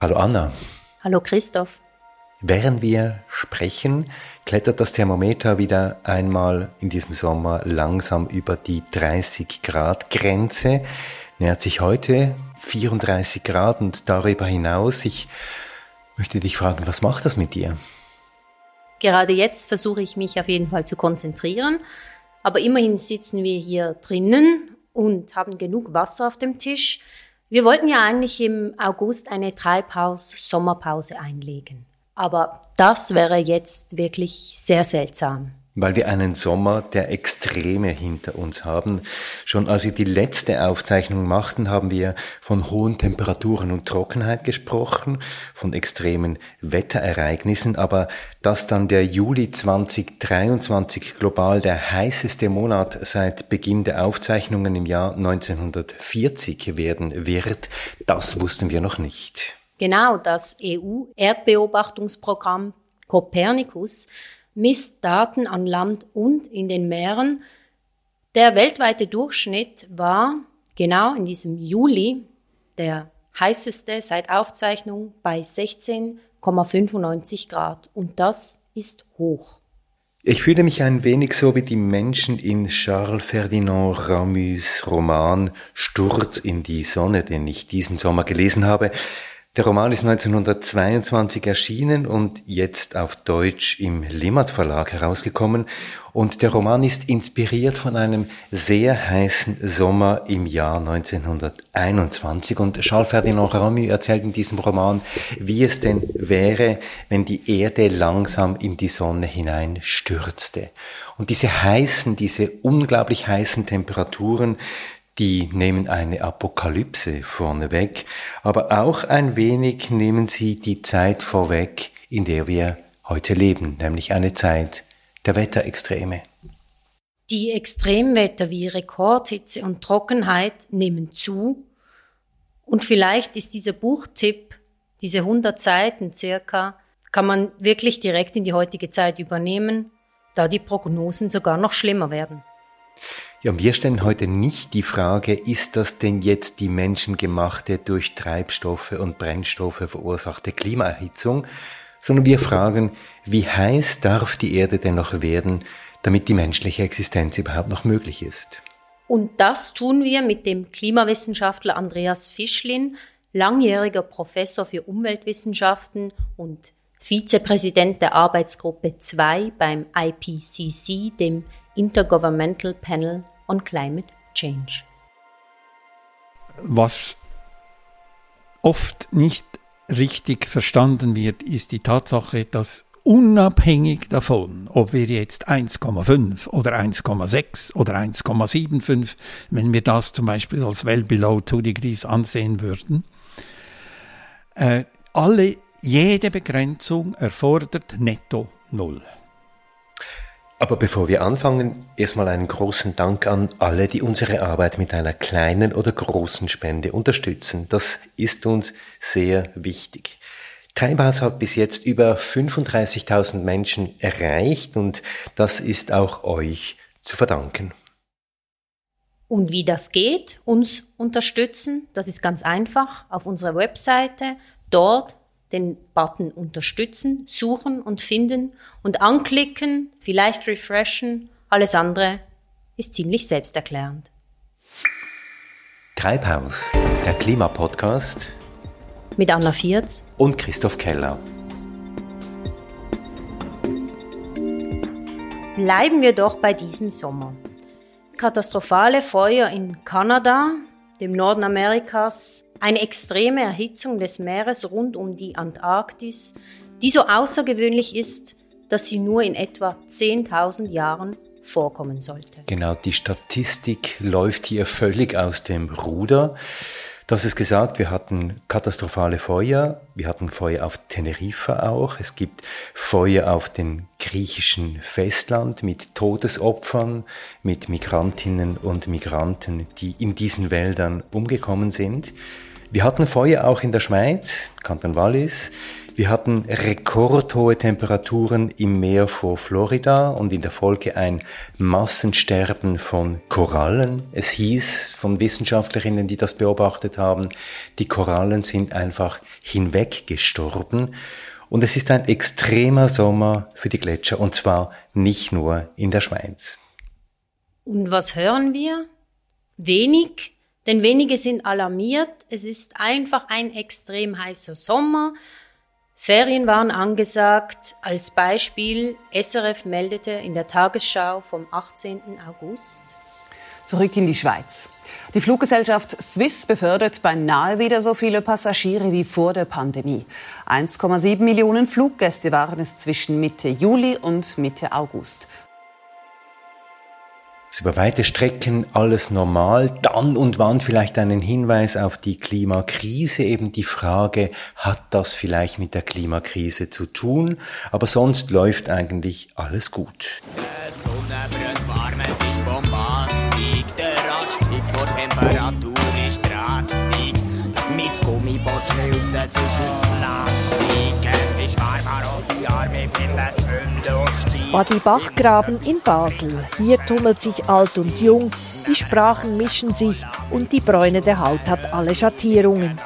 Hallo Anna. Hallo Christoph. Während wir sprechen, klettert das Thermometer wieder einmal in diesem Sommer langsam über die 30 Grad Grenze, nähert sich heute 34 Grad und darüber hinaus. Ich möchte dich fragen, was macht das mit dir? Gerade jetzt versuche ich mich auf jeden Fall zu konzentrieren, aber immerhin sitzen wir hier drinnen und haben genug Wasser auf dem Tisch. Wir wollten ja eigentlich im August eine Treibhaus-Sommerpause einlegen. Aber das wäre jetzt wirklich sehr seltsam weil wir einen Sommer der Extreme hinter uns haben. Schon als wir die letzte Aufzeichnung machten, haben wir von hohen Temperaturen und Trockenheit gesprochen, von extremen Wetterereignissen, aber dass dann der Juli 2023 global der heißeste Monat seit Beginn der Aufzeichnungen im Jahr 1940 werden wird, das wussten wir noch nicht. Genau, das EU-Erdbeobachtungsprogramm Copernicus misst Daten an Land und in den Meeren. Der weltweite Durchschnitt war genau in diesem Juli der heißeste seit Aufzeichnung bei 16,95 Grad und das ist hoch. Ich fühle mich ein wenig so wie die Menschen in Charles Ferdinand Ramus Roman Sturz in die Sonne, den ich diesen Sommer gelesen habe. Der Roman ist 1922 erschienen und jetzt auf Deutsch im Limmat Verlag herausgekommen. Und der Roman ist inspiriert von einem sehr heißen Sommer im Jahr 1921. Und Charles Ferdinand Ramu erzählt in diesem Roman, wie es denn wäre, wenn die Erde langsam in die Sonne hinein stürzte. Und diese heißen, diese unglaublich heißen Temperaturen, die nehmen eine Apokalypse vorneweg, aber auch ein wenig nehmen sie die Zeit vorweg, in der wir heute leben, nämlich eine Zeit der Wetterextreme. Die Extremwetter wie Rekordhitze und Trockenheit nehmen zu und vielleicht ist dieser Buchtipp, diese 100 Seiten circa, kann man wirklich direkt in die heutige Zeit übernehmen, da die Prognosen sogar noch schlimmer werden. Ja, wir stellen heute nicht die Frage, ist das denn jetzt die menschengemachte durch Treibstoffe und Brennstoffe verursachte Klimaerhitzung, sondern wir fragen, wie heiß darf die Erde denn noch werden, damit die menschliche Existenz überhaupt noch möglich ist? Und das tun wir mit dem Klimawissenschaftler Andreas Fischlin, langjähriger Professor für Umweltwissenschaften und Vizepräsident der Arbeitsgruppe 2 beim IPCC, dem Intergovernmental Panel on Climate Change. Was oft nicht richtig verstanden wird, ist die Tatsache, dass unabhängig davon, ob wir jetzt 1,5 oder 1,6 oder 1,75, wenn wir das zum Beispiel als well below 2 degrees ansehen würden, äh, alle, jede Begrenzung erfordert netto Null. Aber bevor wir anfangen, erstmal einen großen Dank an alle, die unsere Arbeit mit einer kleinen oder großen Spende unterstützen. Das ist uns sehr wichtig. Treibhaus hat bis jetzt über 35.000 Menschen erreicht und das ist auch euch zu verdanken. Und wie das geht, uns unterstützen, das ist ganz einfach auf unserer Webseite. Dort den Button Unterstützen, Suchen und Finden und anklicken, vielleicht refreshen. Alles andere ist ziemlich selbsterklärend. Treibhaus, der Klimapodcast mit Anna Vierz und Christoph Keller. Bleiben wir doch bei diesem Sommer. Katastrophale Feuer in Kanada, dem Norden Amerikas, eine extreme Erhitzung des Meeres rund um die Antarktis, die so außergewöhnlich ist, dass sie nur in etwa 10.000 Jahren vorkommen sollte. Genau, die Statistik läuft hier völlig aus dem Ruder. Hast es gesagt, wir hatten katastrophale Feuer, wir hatten Feuer auf Teneriffa auch, es gibt Feuer auf dem griechischen Festland mit Todesopfern, mit Migrantinnen und Migranten, die in diesen Wäldern umgekommen sind. Wir hatten Feuer auch in der Schweiz, Kanton Wallis. Wir hatten rekordhohe Temperaturen im Meer vor Florida und in der Folge ein Massensterben von Korallen. Es hieß von Wissenschaftlerinnen, die das beobachtet haben, die Korallen sind einfach hinweggestorben. Und es ist ein extremer Sommer für die Gletscher und zwar nicht nur in der Schweiz. Und was hören wir? Wenig, denn wenige sind alarmiert. Es ist einfach ein extrem heißer Sommer. Ferien waren angesagt. Als Beispiel, SRF meldete in der Tagesschau vom 18. August. Zurück in die Schweiz. Die Fluggesellschaft Swiss befördert beinahe wieder so viele Passagiere wie vor der Pandemie. 1,7 Millionen Fluggäste waren es zwischen Mitte Juli und Mitte August ist über weite Strecken alles normal, dann und wann vielleicht einen Hinweis auf die Klimakrise, eben die Frage, hat das vielleicht mit der Klimakrise zu tun, aber sonst läuft eigentlich alles gut. Bombastik, der Temperatur ist drastisch, mein Gummiboot schnellt, es ist ein Badi Bachgraben in Basel. Hier tummelt sich alt und jung, die Sprachen mischen sich und die Bräune der Haut hat alle Schattierungen.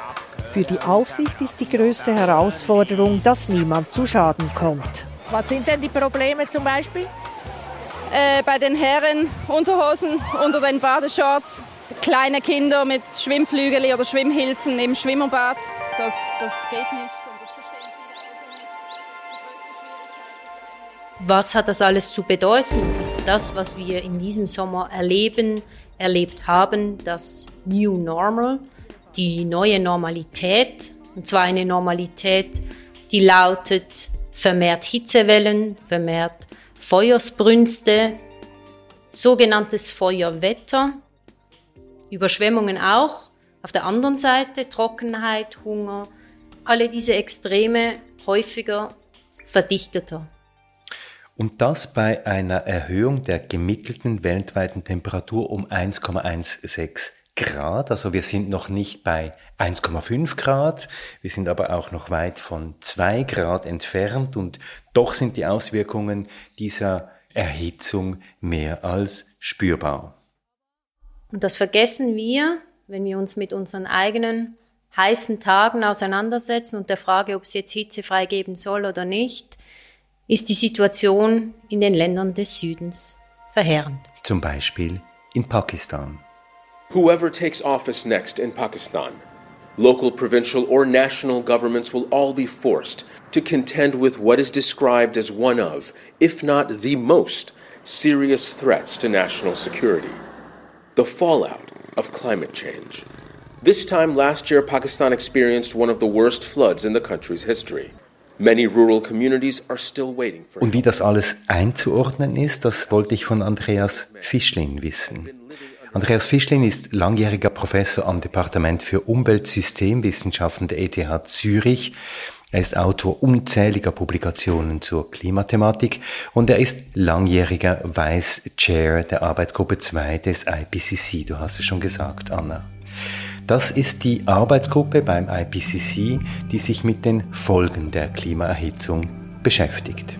Für die Aufsicht ist die größte Herausforderung, dass niemand zu Schaden kommt. Was sind denn die Probleme zum Beispiel? Äh, bei den Herren Unterhosen unter den Badeshorts, kleine Kinder mit Schwimmflügel oder Schwimmhilfen im Schwimmerbad. Das, das geht nicht. Was hat das alles zu bedeuten? Ist das, was wir in diesem Sommer erleben, erlebt haben, das New Normal, die neue Normalität? Und zwar eine Normalität, die lautet vermehrt Hitzewellen, vermehrt Feuersbrünste, sogenanntes Feuerwetter, Überschwemmungen auch. Auf der anderen Seite Trockenheit, Hunger, alle diese Extreme häufiger, verdichteter. Und das bei einer Erhöhung der gemittelten weltweiten Temperatur um 1,16 Grad. Also wir sind noch nicht bei 1,5 Grad, wir sind aber auch noch weit von 2 Grad entfernt und doch sind die Auswirkungen dieser Erhitzung mehr als spürbar. Und das vergessen wir, wenn wir uns mit unseren eigenen heißen Tagen auseinandersetzen und der Frage, ob es jetzt hitzefrei geben soll oder nicht ist die Situation in den Ländern des Südens verheerend. Zum Beispiel in Pakistan. Whoever takes office next in Pakistan, local, provincial, or national governments will all be forced to contend with what is described as one of, if not the most, serious threats to national security the fallout of climate change. This time last year, Pakistan experienced one of the worst floods in the country's history. Und wie das alles einzuordnen ist, das wollte ich von Andreas Fischlin wissen. Andreas Fischlin ist langjähriger Professor am Departement für Umweltsystemwissenschaften der ETH Zürich. Er ist Autor unzähliger Publikationen zur Klimathematik und er ist langjähriger Vice Chair der Arbeitsgruppe 2 des IPCC. Du hast es schon gesagt, Anna. Das ist die Arbeitsgruppe beim IPCC, die sich mit den Folgen der Klimaerhitzung beschäftigt.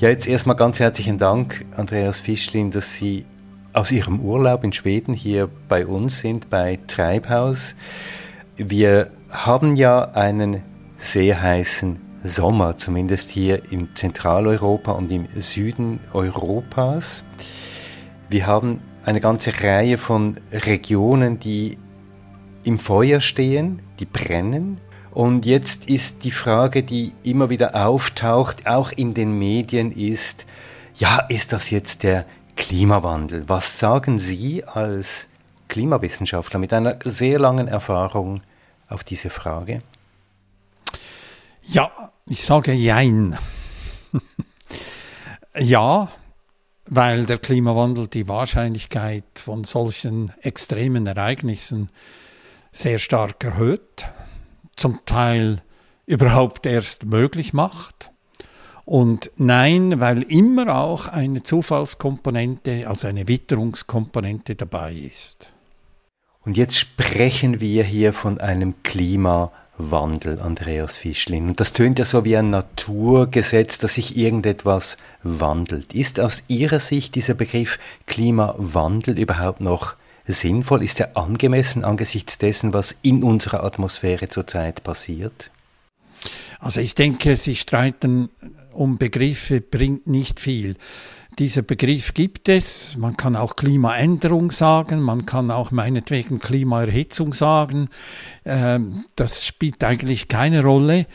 Ja, jetzt erstmal ganz herzlichen Dank, Andreas Fischlin, dass Sie aus Ihrem Urlaub in Schweden hier bei uns sind, bei Treibhaus. Wir haben ja einen sehr heißen Sommer, zumindest hier in Zentraleuropa und im Süden Europas. Wir haben eine ganze Reihe von Regionen, die im Feuer stehen, die brennen. Und jetzt ist die Frage, die immer wieder auftaucht, auch in den Medien, ist, ja, ist das jetzt der Klimawandel? Was sagen Sie als Klimawissenschaftler mit einer sehr langen Erfahrung auf diese Frage? Ja, ich sage Jein. ja, weil der Klimawandel die Wahrscheinlichkeit von solchen extremen Ereignissen sehr stark erhöht, zum Teil überhaupt erst möglich macht. Und nein, weil immer auch eine Zufallskomponente, also eine Witterungskomponente dabei ist. Und jetzt sprechen wir hier von einem Klimawandel, Andreas Fischlin. Und das tönt ja so wie ein Naturgesetz, dass sich irgendetwas wandelt. Ist aus Ihrer Sicht dieser Begriff Klimawandel überhaupt noch sinnvoll? Ist er angemessen angesichts dessen, was in unserer Atmosphäre zurzeit passiert? Also ich denke, Sie streiten um Begriffe bringt nicht viel. Dieser Begriff gibt es. Man kann auch Klimaänderung sagen, man kann auch meinetwegen Klimaerhitzung sagen. Ähm, das spielt eigentlich keine Rolle.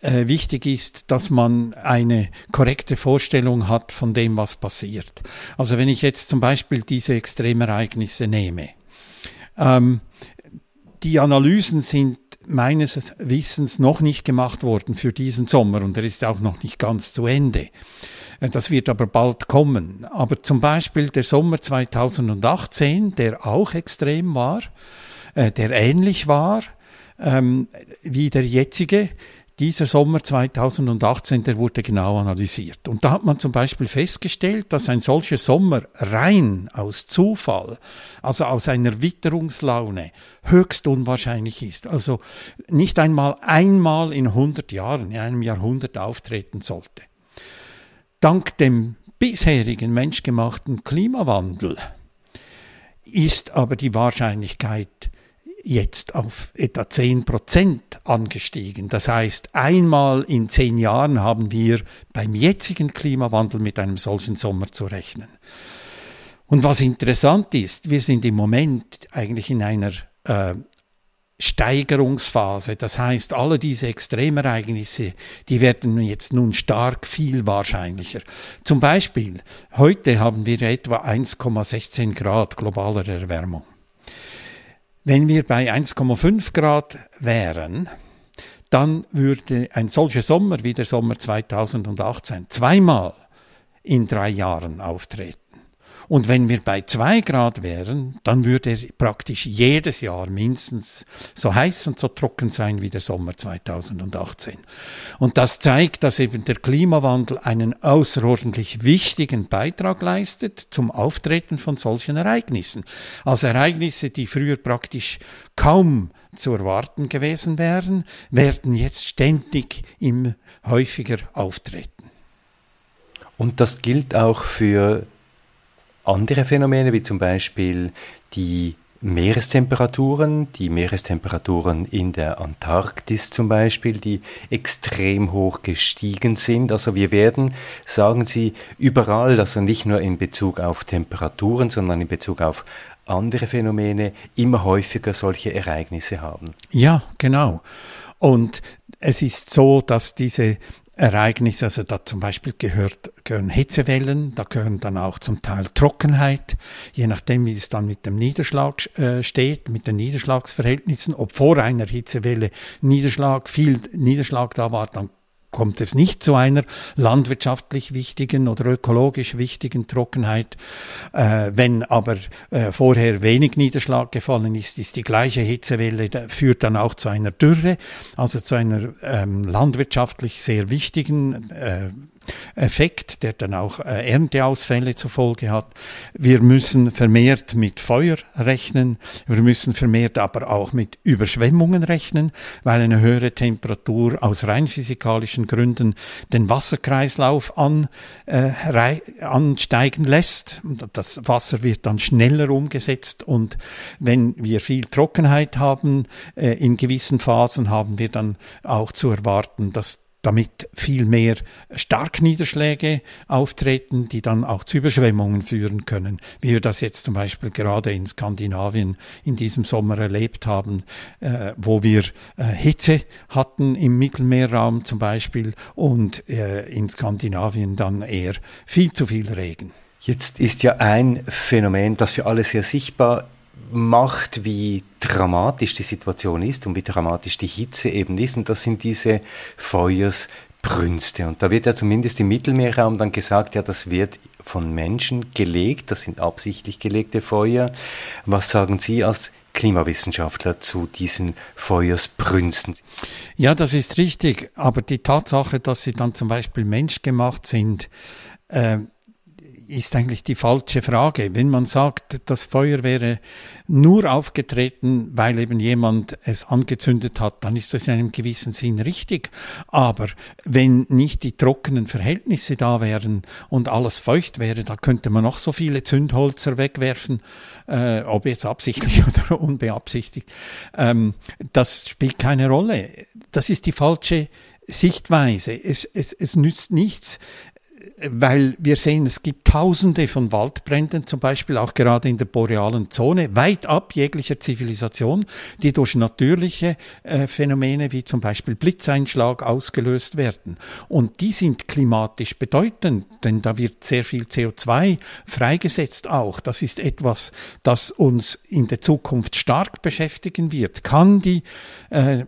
Äh, wichtig ist, dass man eine korrekte Vorstellung hat von dem, was passiert. Also wenn ich jetzt zum Beispiel diese Extremereignisse nehme, ähm, die Analysen sind meines Wissens noch nicht gemacht worden für diesen Sommer und er ist auch noch nicht ganz zu Ende. Das wird aber bald kommen. Aber zum Beispiel der Sommer 2018, der auch extrem war, äh, der ähnlich war ähm, wie der jetzige, dieser Sommer 2018, der wurde genau analysiert. Und da hat man zum Beispiel festgestellt, dass ein solcher Sommer rein aus Zufall, also aus einer Witterungslaune, höchst unwahrscheinlich ist. Also nicht einmal einmal in 100 Jahren, in einem Jahrhundert auftreten sollte. Dank dem bisherigen menschgemachten Klimawandel ist aber die Wahrscheinlichkeit jetzt auf etwa 10 Prozent angestiegen. Das heißt, einmal in zehn Jahren haben wir beim jetzigen Klimawandel mit einem solchen Sommer zu rechnen. Und was interessant ist, wir sind im Moment eigentlich in einer äh, Steigerungsphase. Das heißt, alle diese Extremereignisse, die werden jetzt nun stark viel wahrscheinlicher. Zum Beispiel, heute haben wir etwa 1,16 Grad globaler Erwärmung. Wenn wir bei 1,5 Grad wären, dann würde ein solcher Sommer wie der Sommer 2018 zweimal in drei Jahren auftreten. Und wenn wir bei zwei Grad wären, dann würde er praktisch jedes Jahr mindestens so heiß und so trocken sein wie der Sommer 2018. Und das zeigt, dass eben der Klimawandel einen außerordentlich wichtigen Beitrag leistet zum Auftreten von solchen Ereignissen. Also Ereignisse, die früher praktisch kaum zu erwarten gewesen wären, werden jetzt ständig immer häufiger auftreten. Und das gilt auch für andere Phänomene, wie zum Beispiel die Meerestemperaturen, die Meerestemperaturen in der Antarktis zum Beispiel, die extrem hoch gestiegen sind. Also wir werden, sagen Sie, überall, also nicht nur in Bezug auf Temperaturen, sondern in Bezug auf andere Phänomene, immer häufiger solche Ereignisse haben. Ja, genau. Und es ist so, dass diese Ereignisse, also da zum Beispiel gehört, gehören Hitzewellen, da gehören dann auch zum Teil Trockenheit, je nachdem wie es dann mit dem Niederschlag äh, steht, mit den Niederschlagsverhältnissen, ob vor einer Hitzewelle Niederschlag, viel Niederschlag da war, dann kommt es nicht zu einer landwirtschaftlich wichtigen oder ökologisch wichtigen Trockenheit. Äh, wenn aber äh, vorher wenig Niederschlag gefallen ist, ist die gleiche Hitzewelle, führt dann auch zu einer Dürre, also zu einer ähm, landwirtschaftlich sehr wichtigen äh, Effekt, der dann auch äh, Ernteausfälle zur Folge hat. Wir müssen vermehrt mit Feuer rechnen. Wir müssen vermehrt aber auch mit Überschwemmungen rechnen, weil eine höhere Temperatur aus rein physikalischen Gründen den Wasserkreislauf an, äh, ansteigen lässt. Das Wasser wird dann schneller umgesetzt und wenn wir viel Trockenheit haben, äh, in gewissen Phasen haben wir dann auch zu erwarten, dass damit viel mehr Starkniederschläge auftreten, die dann auch zu Überschwemmungen führen können, wie wir das jetzt zum Beispiel gerade in Skandinavien in diesem Sommer erlebt haben, äh, wo wir äh, Hitze hatten im Mittelmeerraum zum Beispiel und äh, in Skandinavien dann eher viel zu viel Regen. Jetzt ist ja ein Phänomen, das für alle sehr sichtbar macht, wie dramatisch die Situation ist und wie dramatisch die Hitze eben ist. Und das sind diese Feuersbrünste. Und da wird ja zumindest im Mittelmeerraum dann gesagt, ja, das wird von Menschen gelegt, das sind absichtlich gelegte Feuer. Was sagen Sie als Klimawissenschaftler zu diesen Feuersbrünsten? Ja, das ist richtig. Aber die Tatsache, dass sie dann zum Beispiel menschgemacht sind, äh, ist eigentlich die falsche Frage. Wenn man sagt, das Feuer wäre nur aufgetreten, weil eben jemand es angezündet hat, dann ist das in einem gewissen Sinn richtig. Aber wenn nicht die trockenen Verhältnisse da wären und alles feucht wäre, da könnte man noch so viele Zündholzer wegwerfen, äh, ob jetzt absichtlich oder unbeabsichtigt. Ähm, das spielt keine Rolle. Das ist die falsche Sichtweise. Es, es, es nützt nichts, weil wir sehen, es gibt Tausende von Waldbränden, zum Beispiel auch gerade in der borealen Zone, weit ab jeglicher Zivilisation, die durch natürliche äh, Phänomene wie zum Beispiel Blitzeinschlag ausgelöst werden. Und die sind klimatisch bedeutend, denn da wird sehr viel CO2 freigesetzt auch. Das ist etwas, das uns in der Zukunft stark beschäftigen wird. Kann die äh,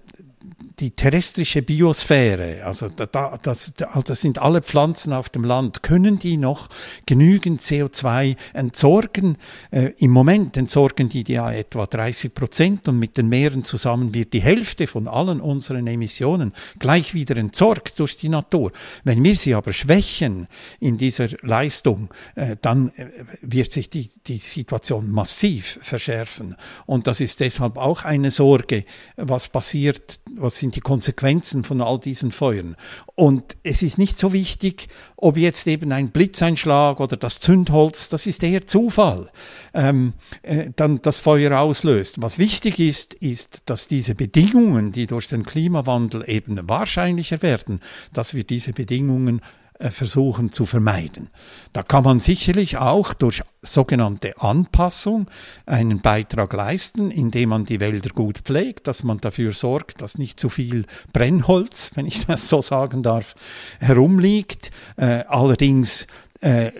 die terrestrische Biosphäre, also da, das, also sind alle Pflanzen auf dem Land, können die noch genügend CO2 entsorgen? Äh, Im Moment entsorgen die ja etwa 30 Prozent und mit den Meeren zusammen wird die Hälfte von allen unseren Emissionen gleich wieder entsorgt durch die Natur. Wenn wir sie aber schwächen in dieser Leistung, äh, dann äh, wird sich die, die Situation massiv verschärfen. Und das ist deshalb auch eine Sorge, was passiert, was sind die Konsequenzen von all diesen Feuern. Und es ist nicht so wichtig, ob jetzt eben ein Blitzeinschlag oder das Zündholz, das ist eher Zufall, ähm, äh, dann das Feuer auslöst. Was wichtig ist, ist, dass diese Bedingungen, die durch den Klimawandel eben wahrscheinlicher werden, dass wir diese Bedingungen versuchen zu vermeiden. Da kann man sicherlich auch durch sogenannte Anpassung einen Beitrag leisten, indem man die Wälder gut pflegt, dass man dafür sorgt, dass nicht zu viel Brennholz, wenn ich das so sagen darf, herumliegt. Äh, allerdings äh,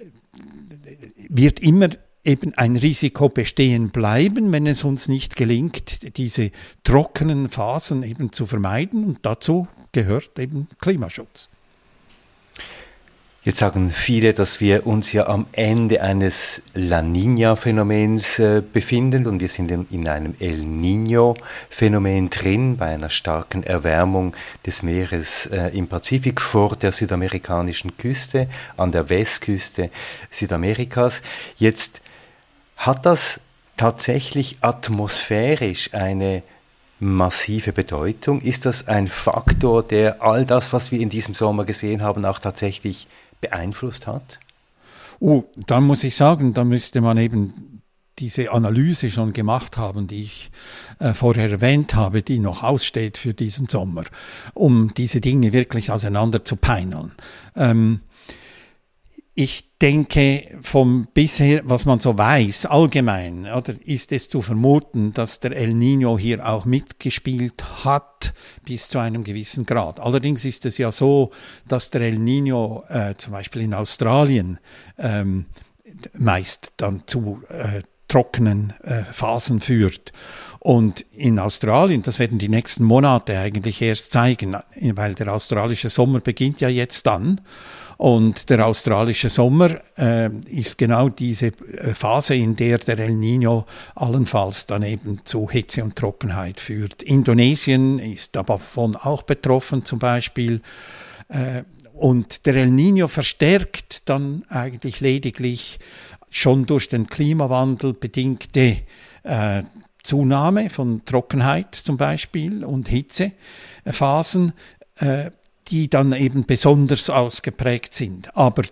wird immer eben ein Risiko bestehen bleiben, wenn es uns nicht gelingt, diese trockenen Phasen eben zu vermeiden. Und dazu gehört eben Klimaschutz. Jetzt sagen viele, dass wir uns ja am Ende eines La Nina-Phänomens äh, befinden und wir sind in, in einem El Nino-Phänomen drin, bei einer starken Erwärmung des Meeres äh, im Pazifik vor der südamerikanischen Küste, an der Westküste Südamerikas. Jetzt hat das tatsächlich atmosphärisch eine massive Bedeutung? Ist das ein Faktor, der all das, was wir in diesem Sommer gesehen haben, auch tatsächlich beeinflusst hat? Oh, dann muss ich sagen, da müsste man eben diese Analyse schon gemacht haben, die ich äh, vorher erwähnt habe, die noch aussteht für diesen Sommer, um diese Dinge wirklich auseinander zu peineln. Ähm, ich denke, vom bisher, was man so weiß, allgemein, oder, ist es zu vermuten, dass der El Nino hier auch mitgespielt hat, bis zu einem gewissen Grad. Allerdings ist es ja so, dass der El Nino äh, zum Beispiel in Australien ähm, meist dann zu äh, trockenen äh, Phasen führt. Und in Australien, das werden die nächsten Monate eigentlich erst zeigen, weil der australische Sommer beginnt ja jetzt dann. Und der australische Sommer äh, ist genau diese äh, Phase, in der der El Nino allenfalls dann eben zu Hitze und Trockenheit führt. Indonesien ist davon auch betroffen zum Beispiel. Äh, und der El Nino verstärkt dann eigentlich lediglich schon durch den Klimawandel bedingte äh, Zunahme von Trockenheit zum Beispiel und Hitzephasen. Äh, die dann eben besonders ausgeprägt sind. Aber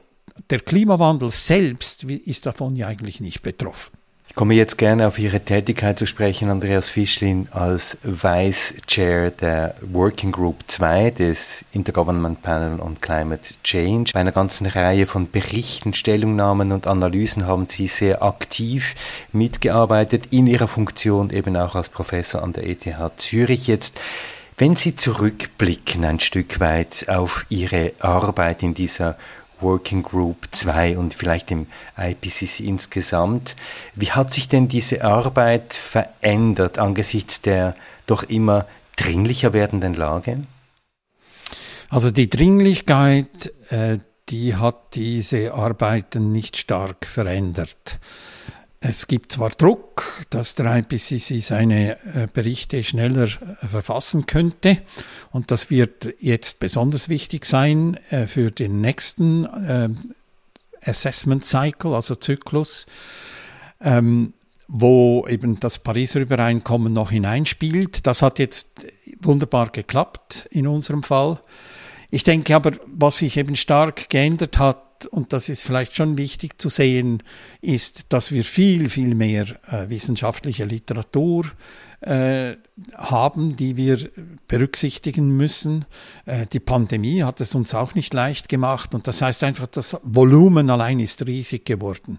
der Klimawandel selbst ist davon ja eigentlich nicht betroffen. Ich komme jetzt gerne auf Ihre Tätigkeit zu sprechen, Andreas Fischlin, als Vice Chair der Working Group 2 des Intergovernment Panel on Climate Change. Bei einer ganzen Reihe von Berichten, Stellungnahmen und Analysen haben Sie sehr aktiv mitgearbeitet, in Ihrer Funktion eben auch als Professor an der ETH Zürich. Jetzt wenn Sie zurückblicken ein Stück weit auf Ihre Arbeit in dieser Working Group 2 und vielleicht im IPCC insgesamt, wie hat sich denn diese Arbeit verändert angesichts der doch immer dringlicher werdenden Lage? Also die Dringlichkeit, äh, die hat diese Arbeiten nicht stark verändert. Es gibt zwar Druck, dass der IPCC seine äh, Berichte schneller äh, verfassen könnte und das wird jetzt besonders wichtig sein äh, für den nächsten Assessment Cycle, also Zyklus, ähm, wo eben das Pariser Übereinkommen noch hineinspielt. Das hat jetzt wunderbar geklappt in unserem Fall. Ich denke aber, was sich eben stark geändert hat, und das ist vielleicht schon wichtig zu sehen, ist, dass wir viel, viel mehr äh, wissenschaftliche Literatur äh, haben, die wir berücksichtigen müssen. Äh, die Pandemie hat es uns auch nicht leicht gemacht und das heißt einfach, das Volumen allein ist riesig geworden.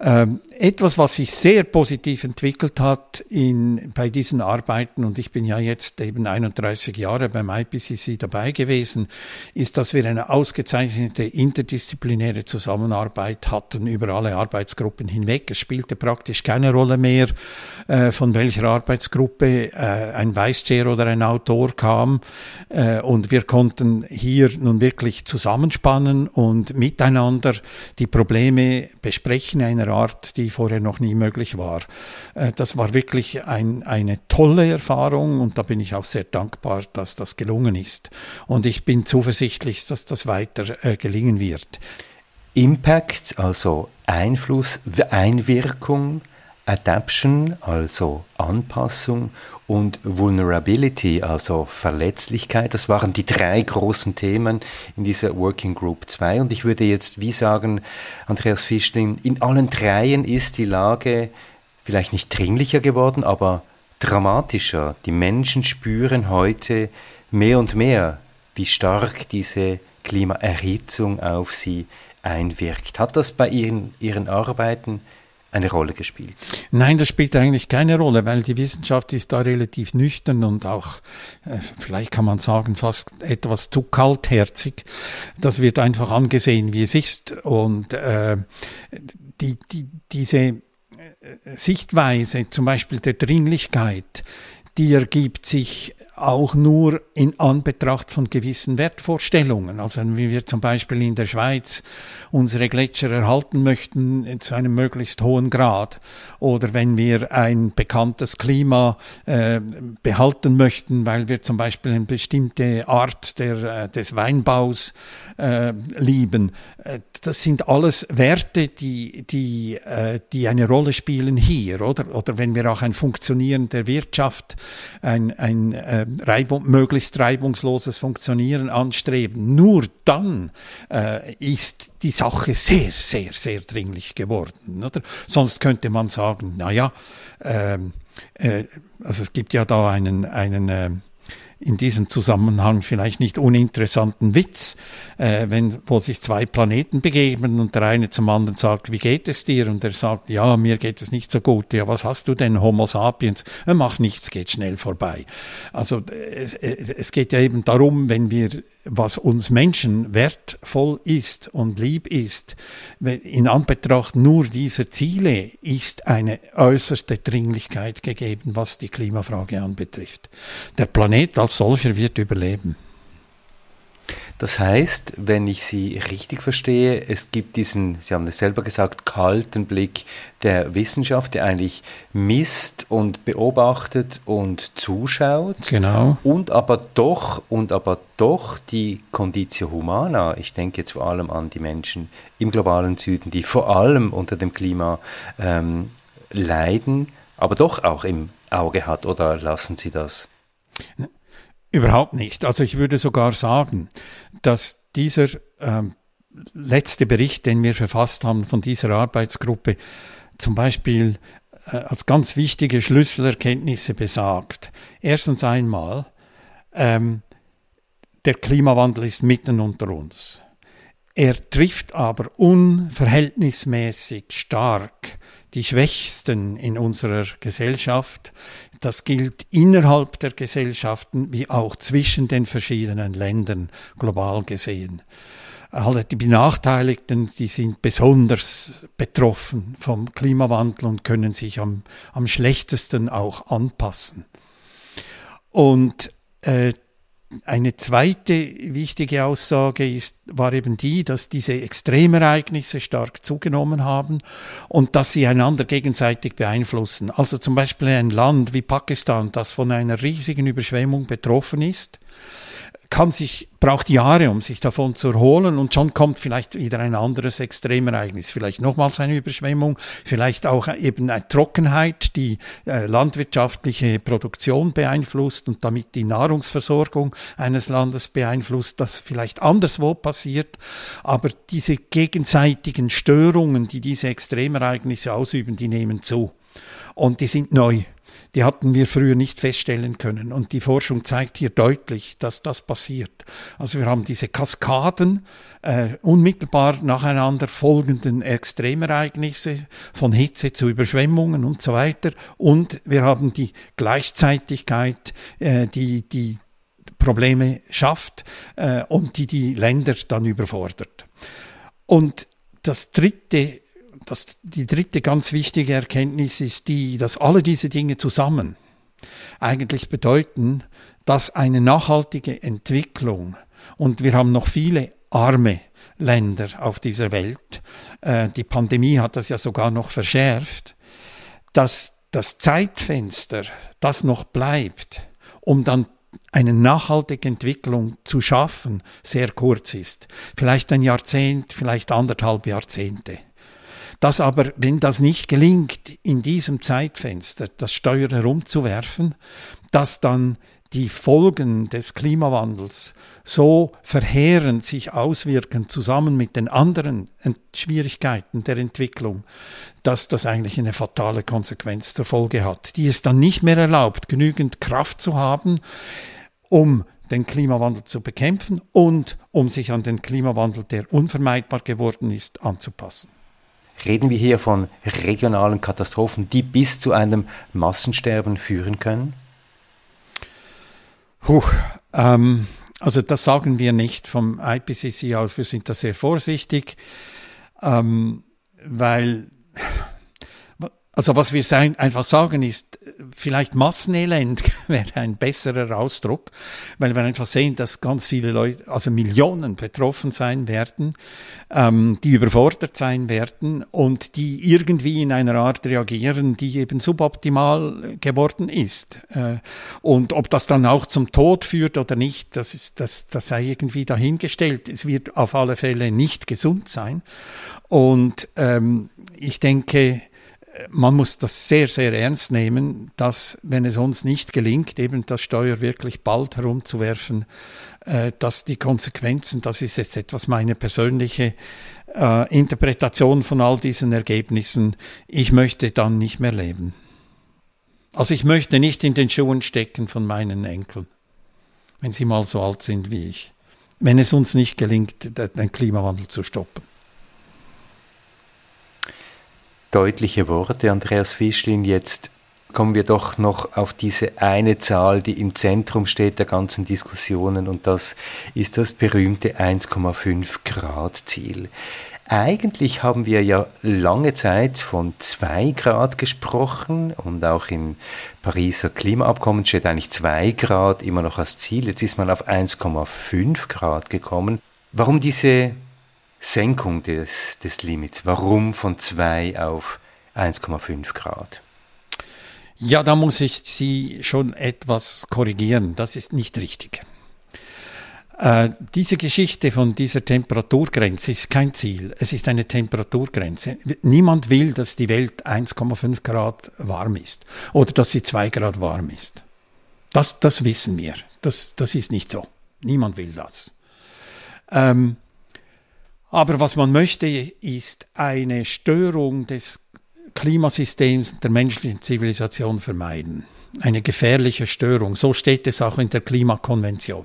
Ähm, etwas, was sich sehr positiv entwickelt hat in, bei diesen Arbeiten, und ich bin ja jetzt eben 31 Jahre beim IPCC dabei gewesen, ist, dass wir eine ausgezeichnete interdisziplinäre Zusammenarbeit hatten über alle Arbeitsgruppen hinweg. Es spielte praktisch keine Rolle mehr, äh, von welcher Arbeitsgruppe äh, ein Vice Chair oder ein Autor kam. Äh, und wir konnten hier nun wirklich zusammenspannen und miteinander die Probleme besprechen einer Art, die vorher noch nie möglich war. Äh, das war wirklich ein, eine tolle Erfahrung und da bin ich auch sehr dankbar, dass das gelungen ist. Und ich bin zuversichtlich, dass das weiter äh, gelingen wird. Impact, also Einfluss, Einwirkung, Adaption, also Anpassung und Vulnerability, also Verletzlichkeit. Das waren die drei großen Themen in dieser Working Group 2. Und ich würde jetzt wie sagen, Andreas Fischling, in allen dreien ist die Lage vielleicht nicht dringlicher geworden, aber dramatischer. Die Menschen spüren heute mehr und mehr, wie stark diese Klimaerhitzung auf sie einwirkt. Hat das bei Ihren, Ihren Arbeiten eine Rolle gespielt? Nein, das spielt eigentlich keine Rolle, weil die Wissenschaft ist da relativ nüchtern und auch, äh, vielleicht kann man sagen, fast etwas zu kaltherzig. Das wird einfach angesehen, wie es ist. Und äh, die, die, diese äh, Sichtweise, zum Beispiel der Dringlichkeit, die ergibt sich auch nur in Anbetracht von gewissen Wertvorstellungen. Also wenn wir zum Beispiel in der Schweiz unsere Gletscher erhalten möchten zu einem möglichst hohen Grad oder wenn wir ein bekanntes Klima äh, behalten möchten, weil wir zum Beispiel eine bestimmte Art der, äh, des Weinbaus äh, lieben. Äh, das sind alles Werte, die, die, äh, die eine Rolle spielen hier, oder? Oder wenn wir auch ein Funktionieren der Wirtschaft, ein, ein äh, Reibung, möglichst reibungsloses Funktionieren anstreben, nur dann äh, ist die Sache sehr, sehr, sehr dringlich geworden, oder? Sonst könnte man sagen, na ja, ähm, äh, also es gibt ja da einen, einen äh, in diesem Zusammenhang vielleicht nicht uninteressanten Witz, äh, wenn, wo sich zwei Planeten begeben und der eine zum anderen sagt, wie geht es dir? Und er sagt, ja, mir geht es nicht so gut. Ja, was hast du denn, Homo sapiens? Er macht nichts, geht schnell vorbei. Also es, es geht ja eben darum, wenn wir, was uns Menschen wertvoll ist und lieb ist, in Anbetracht nur dieser Ziele ist eine äußerste Dringlichkeit gegeben, was die Klimafrage anbetrifft. Der Planet als solcher wird überleben. Das heißt, wenn ich Sie richtig verstehe, es gibt diesen, Sie haben es selber gesagt, kalten Blick der Wissenschaft, der eigentlich misst und beobachtet und zuschaut. Genau. Und aber doch, und aber doch die Conditio Humana, ich denke jetzt vor allem an die Menschen im globalen Süden, die vor allem unter dem Klima ähm, leiden, aber doch auch im Auge hat, oder lassen Sie das? Überhaupt nicht. Also ich würde sogar sagen, dass dieser ähm, letzte Bericht, den wir verfasst haben von dieser Arbeitsgruppe, zum Beispiel äh, als ganz wichtige Schlüsselerkenntnisse besagt. Erstens einmal, ähm, der Klimawandel ist mitten unter uns. Er trifft aber unverhältnismäßig stark die Schwächsten in unserer Gesellschaft. Das gilt innerhalb der Gesellschaften wie auch zwischen den verschiedenen Ländern global gesehen. Alle die Benachteiligten, die sind besonders betroffen vom Klimawandel und können sich am, am schlechtesten auch anpassen. Und äh, eine zweite wichtige Aussage ist, war eben die, dass diese Extremereignisse stark zugenommen haben und dass sie einander gegenseitig beeinflussen. Also zum Beispiel ein Land wie Pakistan, das von einer riesigen Überschwemmung betroffen ist, kann sich, braucht Jahre, um sich davon zu erholen und schon kommt vielleicht wieder ein anderes Extremereignis, vielleicht nochmals eine Überschwemmung, vielleicht auch eben eine Trockenheit, die äh, landwirtschaftliche Produktion beeinflusst und damit die Nahrungsversorgung eines Landes beeinflusst, das vielleicht anderswo passiert. Aber diese gegenseitigen Störungen, die diese Extremereignisse ausüben, die nehmen zu. Und die sind neu die hatten wir früher nicht feststellen können. Und die Forschung zeigt hier deutlich, dass das passiert. Also wir haben diese Kaskaden, äh, unmittelbar nacheinander folgenden Extremereignisse von Hitze zu Überschwemmungen und so weiter. Und wir haben die Gleichzeitigkeit, äh, die die Probleme schafft äh, und die die Länder dann überfordert. Und das dritte das, die dritte ganz wichtige Erkenntnis ist die, dass alle diese Dinge zusammen eigentlich bedeuten, dass eine nachhaltige Entwicklung, und wir haben noch viele arme Länder auf dieser Welt, äh, die Pandemie hat das ja sogar noch verschärft, dass das Zeitfenster, das noch bleibt, um dann eine nachhaltige Entwicklung zu schaffen, sehr kurz ist. Vielleicht ein Jahrzehnt, vielleicht anderthalb Jahrzehnte. Dass aber, wenn das nicht gelingt, in diesem Zeitfenster das Steuer herumzuwerfen, dass dann die Folgen des Klimawandels so verheerend sich auswirken, zusammen mit den anderen Schwierigkeiten der Entwicklung, dass das eigentlich eine fatale Konsequenz zur Folge hat, die es dann nicht mehr erlaubt, genügend Kraft zu haben, um den Klimawandel zu bekämpfen und um sich an den Klimawandel, der unvermeidbar geworden ist, anzupassen. Reden wir hier von regionalen Katastrophen, die bis zu einem Massensterben führen können? Puh, ähm, also das sagen wir nicht vom IPCC aus. Wir sind da sehr vorsichtig, ähm, weil also was wir sein, einfach sagen ist, vielleicht Massenelend wäre ein besserer Ausdruck, weil wir einfach sehen, dass ganz viele Leute, also Millionen betroffen sein werden, ähm, die überfordert sein werden und die irgendwie in einer Art reagieren, die eben suboptimal geworden ist. Äh, und ob das dann auch zum Tod führt oder nicht, das, ist, das, das sei irgendwie dahingestellt. Es wird auf alle Fälle nicht gesund sein. Und ähm, ich denke, man muss das sehr, sehr ernst nehmen, dass, wenn es uns nicht gelingt, eben das Steuer wirklich bald herumzuwerfen, äh, dass die Konsequenzen, das ist jetzt etwas meine persönliche äh, Interpretation von all diesen Ergebnissen, ich möchte dann nicht mehr leben. Also ich möchte nicht in den Schuhen stecken von meinen Enkeln, wenn sie mal so alt sind wie ich, wenn es uns nicht gelingt, den Klimawandel zu stoppen deutliche Worte, Andreas Fischlin. Jetzt kommen wir doch noch auf diese eine Zahl, die im Zentrum steht der ganzen Diskussionen und das ist das berühmte 1,5 Grad Ziel. Eigentlich haben wir ja lange Zeit von 2 Grad gesprochen und auch im Pariser Klimaabkommen steht eigentlich 2 Grad immer noch als Ziel. Jetzt ist man auf 1,5 Grad gekommen. Warum diese Senkung des, des Limits. Warum von 2 auf 1,5 Grad? Ja, da muss ich Sie schon etwas korrigieren. Das ist nicht richtig. Äh, diese Geschichte von dieser Temperaturgrenze ist kein Ziel. Es ist eine Temperaturgrenze. Niemand will, dass die Welt 1,5 Grad warm ist oder dass sie 2 Grad warm ist. Das, das wissen wir. Das, das ist nicht so. Niemand will das. Ähm, aber was man möchte, ist eine Störung des Klimasystems der menschlichen Zivilisation vermeiden. Eine gefährliche Störung. So steht es auch in der Klimakonvention.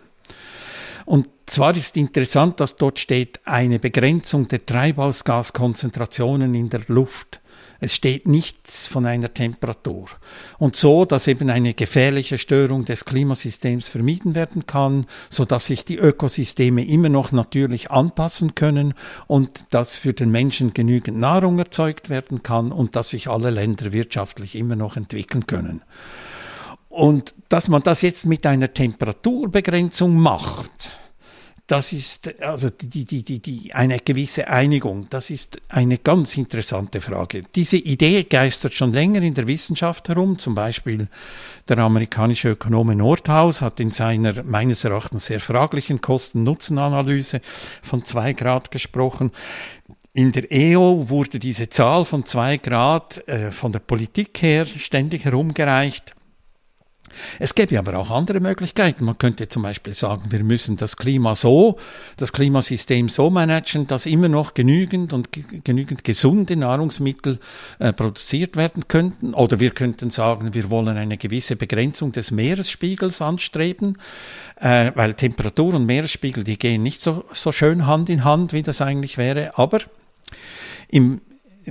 Und zwar ist interessant, dass dort steht eine Begrenzung der Treibhausgaskonzentrationen in der Luft es steht nichts von einer Temperatur. Und so, dass eben eine gefährliche Störung des Klimasystems vermieden werden kann, so dass sich die Ökosysteme immer noch natürlich anpassen können und dass für den Menschen genügend Nahrung erzeugt werden kann und dass sich alle Länder wirtschaftlich immer noch entwickeln können. Und dass man das jetzt mit einer Temperaturbegrenzung macht, das ist also die, die, die, die, eine gewisse Einigung. Das ist eine ganz interessante Frage. Diese Idee geistert schon länger in der Wissenschaft herum. Zum Beispiel der amerikanische Ökonome Nordhaus hat in seiner meines Erachtens sehr fraglichen Kosten-Nutzen-Analyse von zwei Grad gesprochen. In der EO wurde diese Zahl von zwei Grad äh, von der Politik her ständig herumgereicht. Es gäbe aber auch andere Möglichkeiten. Man könnte zum Beispiel sagen, wir müssen das Klima so, das Klimasystem so managen, dass immer noch genügend und genügend gesunde Nahrungsmittel äh, produziert werden könnten. Oder wir könnten sagen, wir wollen eine gewisse Begrenzung des Meeresspiegels anstreben, äh, weil Temperatur und Meeresspiegel, die gehen nicht so, so schön Hand in Hand, wie das eigentlich wäre. Aber im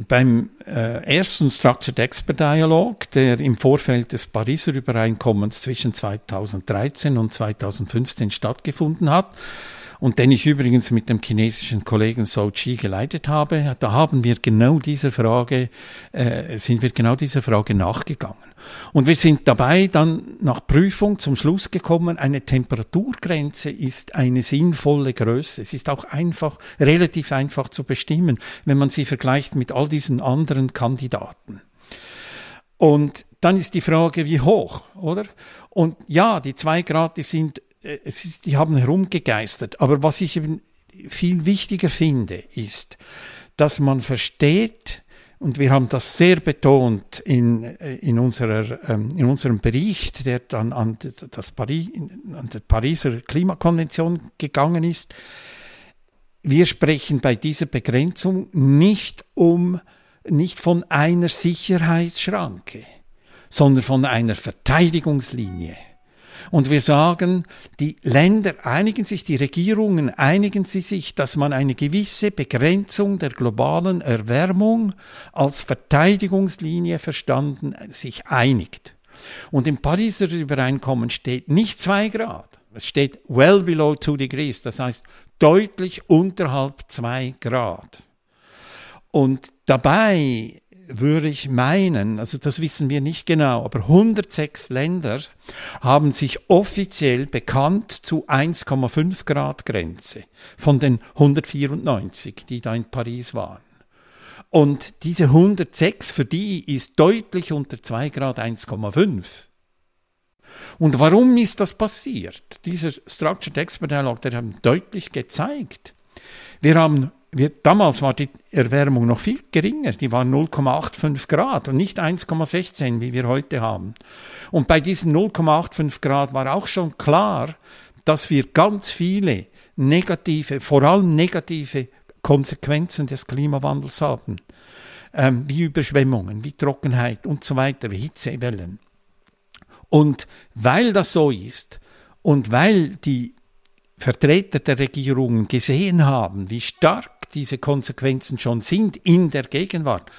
beim äh, ersten Structured Expert Dialog, der im Vorfeld des Pariser Übereinkommens zwischen 2013 und 2015 stattgefunden hat, und den ich übrigens mit dem chinesischen Kollegen Zhou Qi geleitet habe, da haben wir genau dieser Frage, äh, sind wir genau dieser Frage nachgegangen. Und wir sind dabei dann nach Prüfung zum Schluss gekommen, eine Temperaturgrenze ist eine sinnvolle Größe. Es ist auch einfach, relativ einfach zu bestimmen, wenn man sie vergleicht mit all diesen anderen Kandidaten. Und dann ist die Frage, wie hoch, oder? Und ja, die zwei Grad, die sind äh, es, die haben herumgegeistert. Aber was ich eben viel wichtiger finde, ist, dass man versteht, und wir haben das sehr betont in, äh, in, unserer, ähm, in unserem Bericht, der dann an, das Paris, an der Pariser Klimakonvention gegangen ist. Wir sprechen bei dieser Begrenzung nicht um, nicht von einer Sicherheitsschranke, sondern von einer Verteidigungslinie. Und wir sagen, die Länder einigen sich, die Regierungen einigen sie sich, dass man eine gewisse Begrenzung der globalen Erwärmung als Verteidigungslinie verstanden sich einigt. Und im Pariser Übereinkommen steht nicht zwei Grad, es steht well below two degrees, das heißt deutlich unterhalb zwei Grad. Und dabei würde ich meinen, also das wissen wir nicht genau, aber 106 Länder haben sich offiziell bekannt zu 1,5 Grad Grenze von den 194, die da in Paris waren. Und diese 106, für die ist deutlich unter 2 Grad 1,5. Und warum ist das passiert? Dieser Structured Expert Dialog, der hat deutlich gezeigt, wir haben wir, damals war die Erwärmung noch viel geringer, die war 0,85 Grad und nicht 1,16, wie wir heute haben. Und bei diesen 0,85 Grad war auch schon klar, dass wir ganz viele negative, vor allem negative Konsequenzen des Klimawandels haben, ähm, wie Überschwemmungen, wie Trockenheit und so weiter, wie Hitzewellen. Und weil das so ist und weil die Vertreter der Regierungen gesehen haben, wie stark diese Konsequenzen schon sind in der Gegenwart,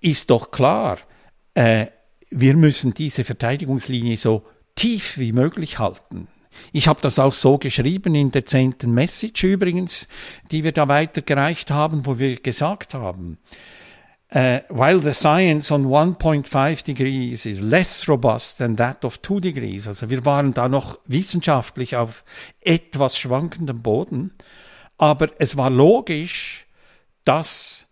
ist doch klar, äh, wir müssen diese Verteidigungslinie so tief wie möglich halten. Ich habe das auch so geschrieben in der zehnten Message übrigens, die wir da weitergereicht haben, wo wir gesagt haben, Uh, while the science on 1.5 degrees is less robust than that of 2 degrees, also wir waren da noch wissenschaftlich auf etwas schwankendem Boden, aber es war logisch, dass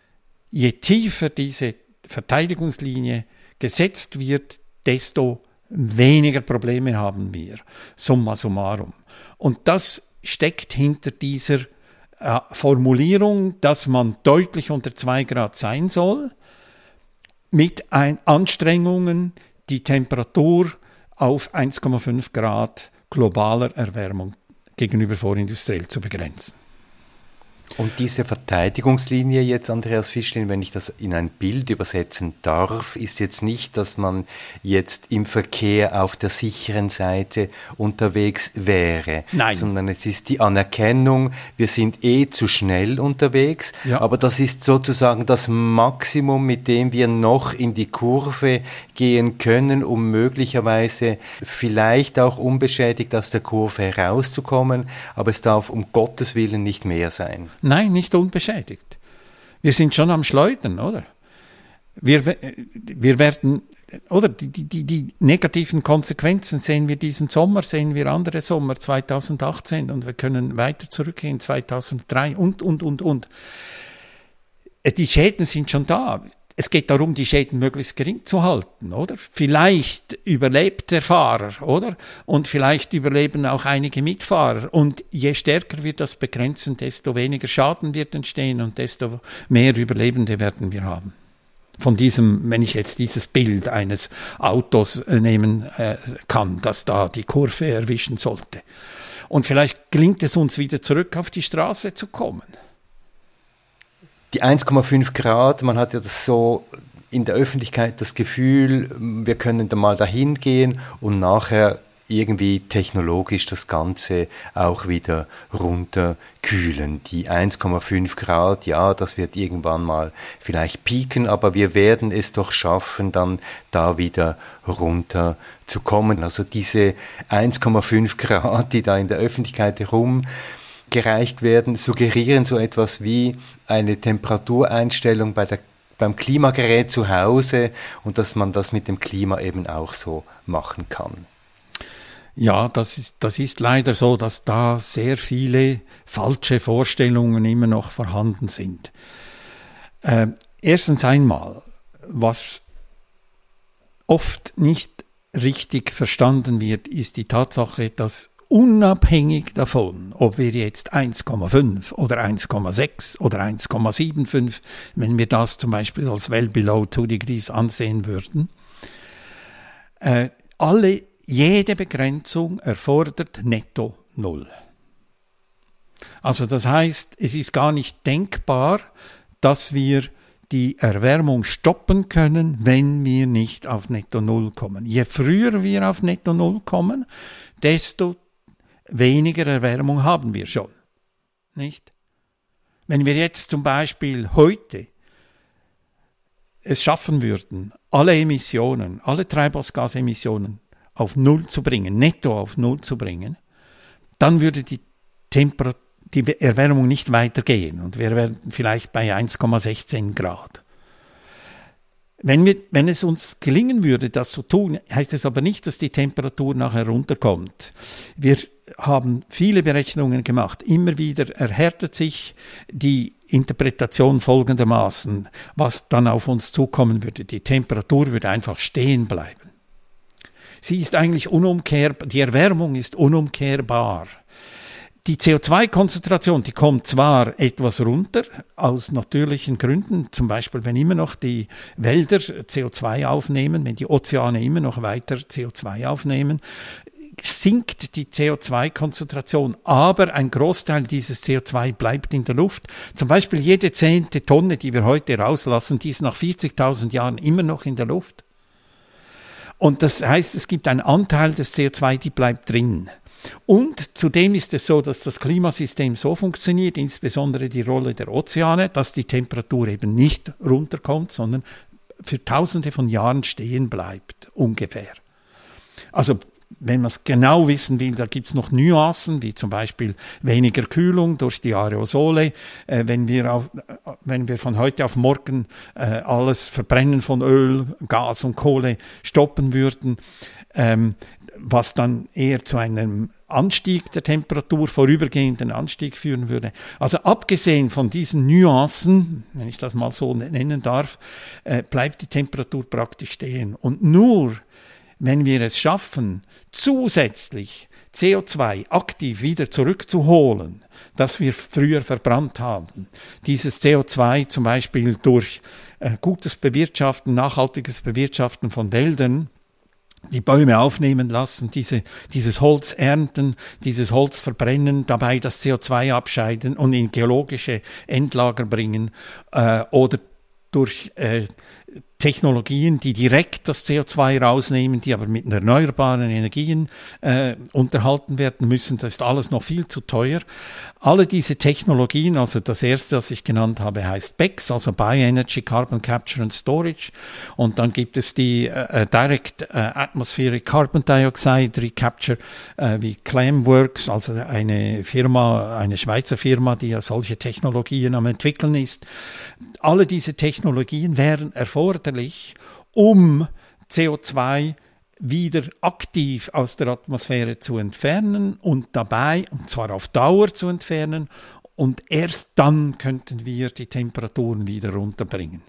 je tiefer diese Verteidigungslinie gesetzt wird, desto weniger Probleme haben wir, summa summarum. Und das steckt hinter dieser Formulierung, dass man deutlich unter 2 Grad sein soll, mit Anstrengungen, die Temperatur auf 1,5 Grad globaler Erwärmung gegenüber vorindustriell zu begrenzen. Und diese Verteidigungslinie jetzt, Andreas Fischlin, wenn ich das in ein Bild übersetzen darf, ist jetzt nicht, dass man jetzt im Verkehr auf der sicheren Seite unterwegs wäre, Nein. sondern es ist die Anerkennung, wir sind eh zu schnell unterwegs, ja. aber das ist sozusagen das Maximum, mit dem wir noch in die Kurve gehen können, um möglicherweise vielleicht auch unbeschädigt aus der Kurve herauszukommen, aber es darf um Gottes Willen nicht mehr sein. Nein, nicht unbeschädigt. Wir sind schon am Schleudern, oder? Wir, wir werden, oder die, die, die negativen Konsequenzen sehen wir diesen Sommer, sehen wir andere Sommer 2018 und wir können weiter zurückgehen 2003 und, und, und, und. Äh, die Schäden sind schon da es geht darum, die Schäden möglichst gering zu halten, oder? Vielleicht überlebt der Fahrer, oder? Und vielleicht überleben auch einige Mitfahrer. Und je stärker wir das begrenzen, desto weniger Schaden wird entstehen und desto mehr Überlebende werden wir haben. Von diesem, wenn ich jetzt dieses Bild eines Autos äh, nehmen äh, kann, das da die Kurve erwischen sollte. Und vielleicht gelingt es uns wieder zurück auf die Straße zu kommen die 1,5 Grad, man hat ja das so in der Öffentlichkeit das Gefühl, wir können da mal dahin gehen und nachher irgendwie technologisch das Ganze auch wieder runterkühlen. Die 1,5 Grad, ja, das wird irgendwann mal vielleicht pieken, aber wir werden es doch schaffen, dann da wieder runterzukommen. Also diese 1,5 Grad, die da in der Öffentlichkeit herum gereicht werden, suggerieren so etwas wie eine Temperatureinstellung bei der, beim Klimagerät zu Hause und dass man das mit dem Klima eben auch so machen kann. Ja, das ist, das ist leider so, dass da sehr viele falsche Vorstellungen immer noch vorhanden sind. Äh, erstens einmal, was oft nicht richtig verstanden wird, ist die Tatsache, dass unabhängig davon, ob wir jetzt 1,5 oder 1,6 oder 1,75, wenn wir das zum Beispiel als well below 2 degrees ansehen würden, äh, alle, jede Begrenzung erfordert netto Null. Also das heißt, es ist gar nicht denkbar, dass wir die Erwärmung stoppen können, wenn wir nicht auf Netto Null kommen. Je früher wir auf Netto Null kommen, desto weniger Erwärmung haben wir schon. Nicht? Wenn wir jetzt zum Beispiel heute es schaffen würden, alle Emissionen, alle Treibhausgasemissionen auf Null zu bringen, netto auf Null zu bringen, dann würde die, Temper die Erwärmung nicht weitergehen und wir wären vielleicht bei 1,16 Grad. Wenn, wir, wenn es uns gelingen würde, das zu tun, heißt es aber nicht, dass die Temperatur nachher runterkommt. Wir haben viele Berechnungen gemacht. Immer wieder erhärtet sich die Interpretation folgendermaßen, was dann auf uns zukommen würde. Die Temperatur würde einfach stehen bleiben. Sie ist eigentlich unumkehrbar, die Erwärmung ist unumkehrbar. Die CO2-Konzentration, die kommt zwar etwas runter aus natürlichen Gründen, zum Beispiel wenn immer noch die Wälder CO2 aufnehmen, wenn die Ozeane immer noch weiter CO2 aufnehmen, sinkt die CO2-Konzentration, aber ein Großteil dieses CO2 bleibt in der Luft. Zum Beispiel jede zehnte Tonne, die wir heute rauslassen, die ist nach 40.000 Jahren immer noch in der Luft. Und das heißt, es gibt einen Anteil des CO2, die bleibt drin. Und zudem ist es so, dass das Klimasystem so funktioniert, insbesondere die Rolle der Ozeane, dass die Temperatur eben nicht runterkommt, sondern für tausende von Jahren stehen bleibt, ungefähr. Also wenn man es genau wissen will, da gibt es noch Nuancen, wie zum Beispiel weniger Kühlung durch die Aerosole. Äh, wenn, wir auf, äh, wenn wir von heute auf morgen äh, alles Verbrennen von Öl, Gas und Kohle stoppen würden, ähm, was dann eher zu einem Anstieg der Temperatur, vorübergehenden Anstieg führen würde. Also abgesehen von diesen Nuancen, wenn ich das mal so nennen darf, äh, bleibt die Temperatur praktisch stehen. Und nur wenn wir es schaffen, zusätzlich CO2 aktiv wieder zurückzuholen, das wir früher verbrannt haben, dieses CO2 zum Beispiel durch äh, gutes Bewirtschaften, nachhaltiges Bewirtschaften von Wäldern, die Bäume aufnehmen lassen, diese, dieses Holz ernten, dieses Holz verbrennen, dabei das CO2 abscheiden und in geologische Endlager bringen äh, oder durch äh, Technologien, die direkt das CO2 rausnehmen, die aber mit erneuerbaren Energien äh, unterhalten werden müssen. Das ist alles noch viel zu teuer. Alle diese Technologien, also das erste, das ich genannt habe, heißt BECS, also Bioenergy Carbon Capture and Storage. Und dann gibt es die äh, äh Direct äh, Atmospheric Carbon Dioxide Recapture äh, wie Clamworks, also eine Firma, eine Schweizer Firma, die ja solche Technologien am entwickeln ist. Alle diese Technologien wären erfolgreich erforderlich, um CO2 wieder aktiv aus der Atmosphäre zu entfernen und dabei, und zwar auf Dauer zu entfernen, und erst dann könnten wir die Temperaturen wieder runterbringen.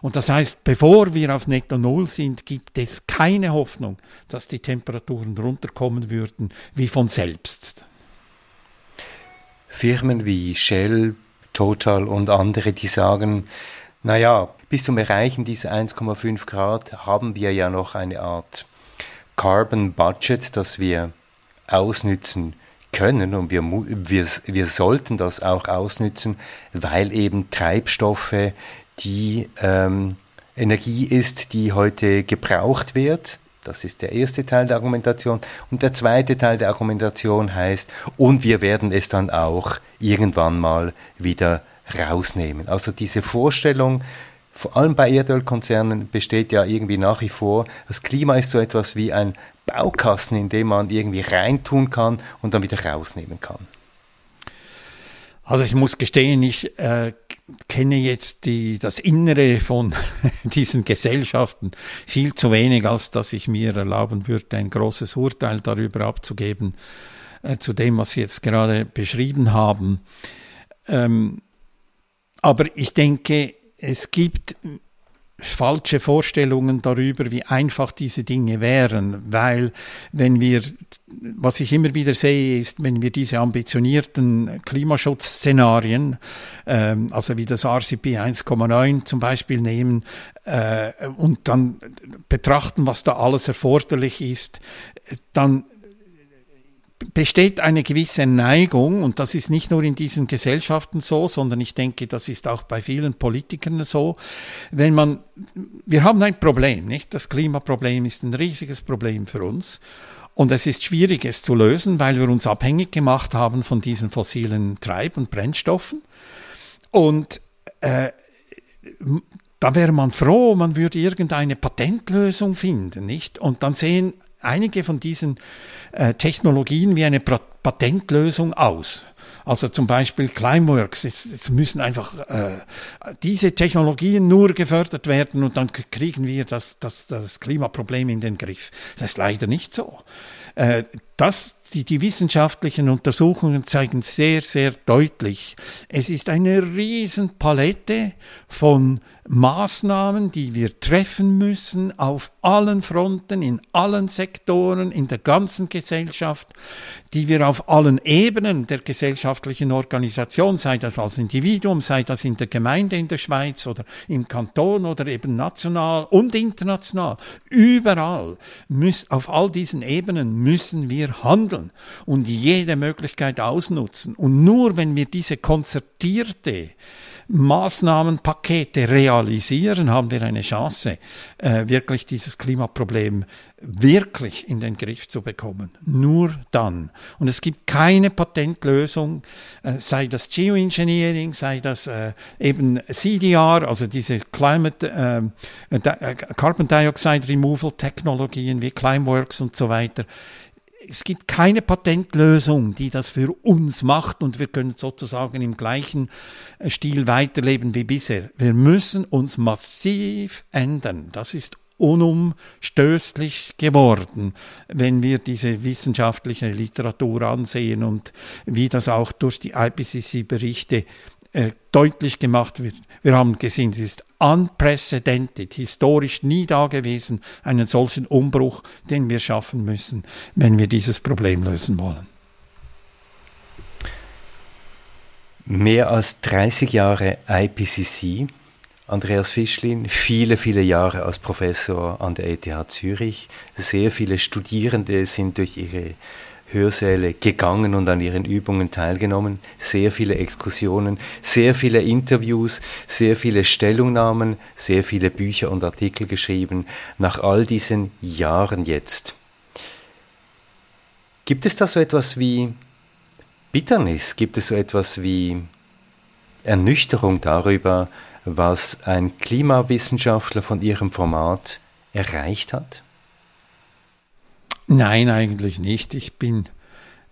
Und das heißt, bevor wir auf Netto Null sind, gibt es keine Hoffnung, dass die Temperaturen runterkommen würden wie von selbst. Firmen wie Shell, Total und andere, die sagen, naja, bis zum Erreichen dieser 1,5 Grad haben wir ja noch eine Art Carbon Budget, das wir ausnützen können und wir, wir, wir sollten das auch ausnützen, weil eben Treibstoffe die ähm, Energie ist, die heute gebraucht wird. Das ist der erste Teil der Argumentation. Und der zweite Teil der Argumentation heißt, und wir werden es dann auch irgendwann mal wieder rausnehmen. Also diese Vorstellung, vor allem bei Erdölkonzernen besteht ja irgendwie nach wie vor, das Klima ist so etwas wie ein Baukasten, in dem man irgendwie reintun kann und dann wieder rausnehmen kann. Also ich muss gestehen, ich äh, kenne jetzt die, das Innere von diesen Gesellschaften viel zu wenig, als dass ich mir erlauben würde, ein großes Urteil darüber abzugeben, äh, zu dem, was Sie jetzt gerade beschrieben haben. Ähm, aber ich denke, es gibt falsche Vorstellungen darüber, wie einfach diese Dinge wären, weil wenn wir, was ich immer wieder sehe, ist, wenn wir diese ambitionierten Klimaschutzszenarien, ähm, also wie das RCP 1,9 zum Beispiel nehmen äh, und dann betrachten, was da alles erforderlich ist, dann besteht eine gewisse Neigung, und das ist nicht nur in diesen Gesellschaften so, sondern ich denke, das ist auch bei vielen Politikern so, wenn man, wir haben ein Problem, nicht? Das Klimaproblem ist ein riesiges Problem für uns. Und es ist schwierig, es zu lösen, weil wir uns abhängig gemacht haben von diesen fossilen Treib- und Brennstoffen. Und äh, da wäre man froh, man würde irgendeine Patentlösung finden, nicht? Und dann sehen einige von diesen äh, Technologien wie eine Patentlösung aus. Also zum Beispiel Climeworks, jetzt, jetzt müssen einfach äh, diese Technologien nur gefördert werden und dann kriegen wir das, das, das Klimaproblem in den Griff. Das ist leider nicht so. Äh, das, die, die wissenschaftlichen Untersuchungen zeigen sehr, sehr deutlich, es ist eine Riesenpalette von Maßnahmen, die wir treffen müssen auf allen Fronten, in allen Sektoren, in der ganzen Gesellschaft, die wir auf allen Ebenen der gesellschaftlichen Organisation, sei das als Individuum, sei das in der Gemeinde in der Schweiz oder im Kanton oder eben national und international, überall, müssen, auf all diesen Ebenen müssen wir handeln und jede Möglichkeit ausnutzen. Und nur wenn wir diese konzertierte Maßnahmenpakete realisieren, haben wir eine Chance, äh, wirklich dieses Klimaproblem wirklich in den Griff zu bekommen. Nur dann. Und es gibt keine Patentlösung, äh, sei das Geoengineering, sei das äh, eben CDR, also diese Climate, Carbon Dioxide Removal Technologien wie Climeworks und so weiter es gibt keine Patentlösung, die das für uns macht und wir können sozusagen im gleichen äh, Stil weiterleben wie bisher. Wir müssen uns massiv ändern. Das ist unumstößlich geworden, wenn wir diese wissenschaftliche Literatur ansehen und wie das auch durch die IPCC-Berichte äh, deutlich gemacht wird. Wir haben gesehen, es ist unprecedented, historisch nie dagewesen, einen solchen Umbruch, den wir schaffen müssen, wenn wir dieses Problem lösen wollen. Mehr als 30 Jahre IPCC, Andreas Fischlin, viele, viele Jahre als Professor an der ETH Zürich. Sehr viele Studierende sind durch ihre Hörsäle gegangen und an ihren Übungen teilgenommen, sehr viele Exkursionen, sehr viele Interviews, sehr viele Stellungnahmen, sehr viele Bücher und Artikel geschrieben, nach all diesen Jahren jetzt. Gibt es da so etwas wie Bitternis? Gibt es so etwas wie Ernüchterung darüber, was ein Klimawissenschaftler von ihrem Format erreicht hat? Nein, eigentlich nicht. Ich bin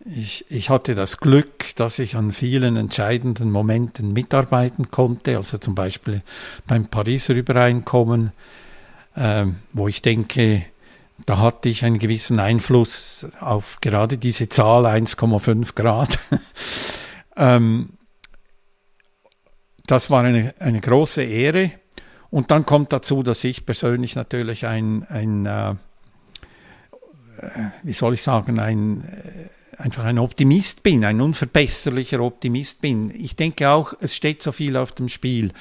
Ich, ich hatte das Glück, dass ich an vielen entscheidenden Momenten mitarbeiten konnte, also zum Beispiel beim Pariser Übereinkommen, äh, wo ich denke, da hatte ich einen gewissen Einfluss auf gerade diese Zahl 1,5 Grad. ähm, das war eine, eine große Ehre. Und dann kommt dazu, dass ich persönlich natürlich ein, ein äh, wie soll ich sagen, ein äh, einfach ein Optimist bin, ein unverbesserlicher Optimist bin. Ich denke auch, es steht so viel auf dem Spiel.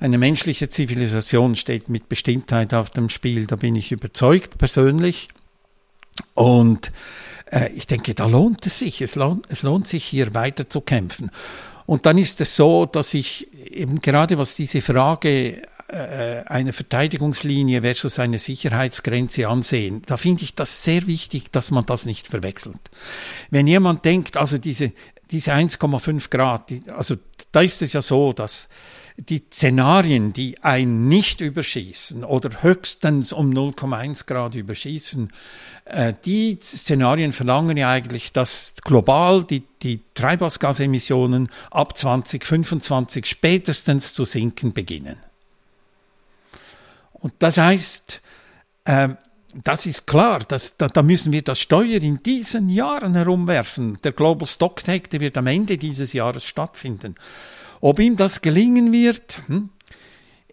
Eine menschliche Zivilisation steht mit Bestimmtheit auf dem Spiel, da bin ich überzeugt persönlich. Und äh, ich denke, da lohnt es sich. Es lohnt, es lohnt sich hier weiter zu kämpfen. Und dann ist es so, dass ich eben gerade was diese Frage äh, eine Verteidigungslinie versus eine Sicherheitsgrenze ansehen, da finde ich das sehr wichtig, dass man das nicht verwechselt. Wenn jemand denkt, also diese, diese 1,5 Grad, die, also da ist es ja so, dass die Szenarien, die ein nicht überschießen oder höchstens um 0,1 Grad überschießen, äh, die Szenarien verlangen ja eigentlich, dass global die, die Treibhausgasemissionen ab 2025 spätestens zu sinken beginnen. Und das heißt, äh, das ist klar, dass, da, da, müssen wir das Steuer in diesen Jahren herumwerfen. Der Global Stocktake, der wird am Ende dieses Jahres stattfinden. Ob ihm das gelingen wird, hm?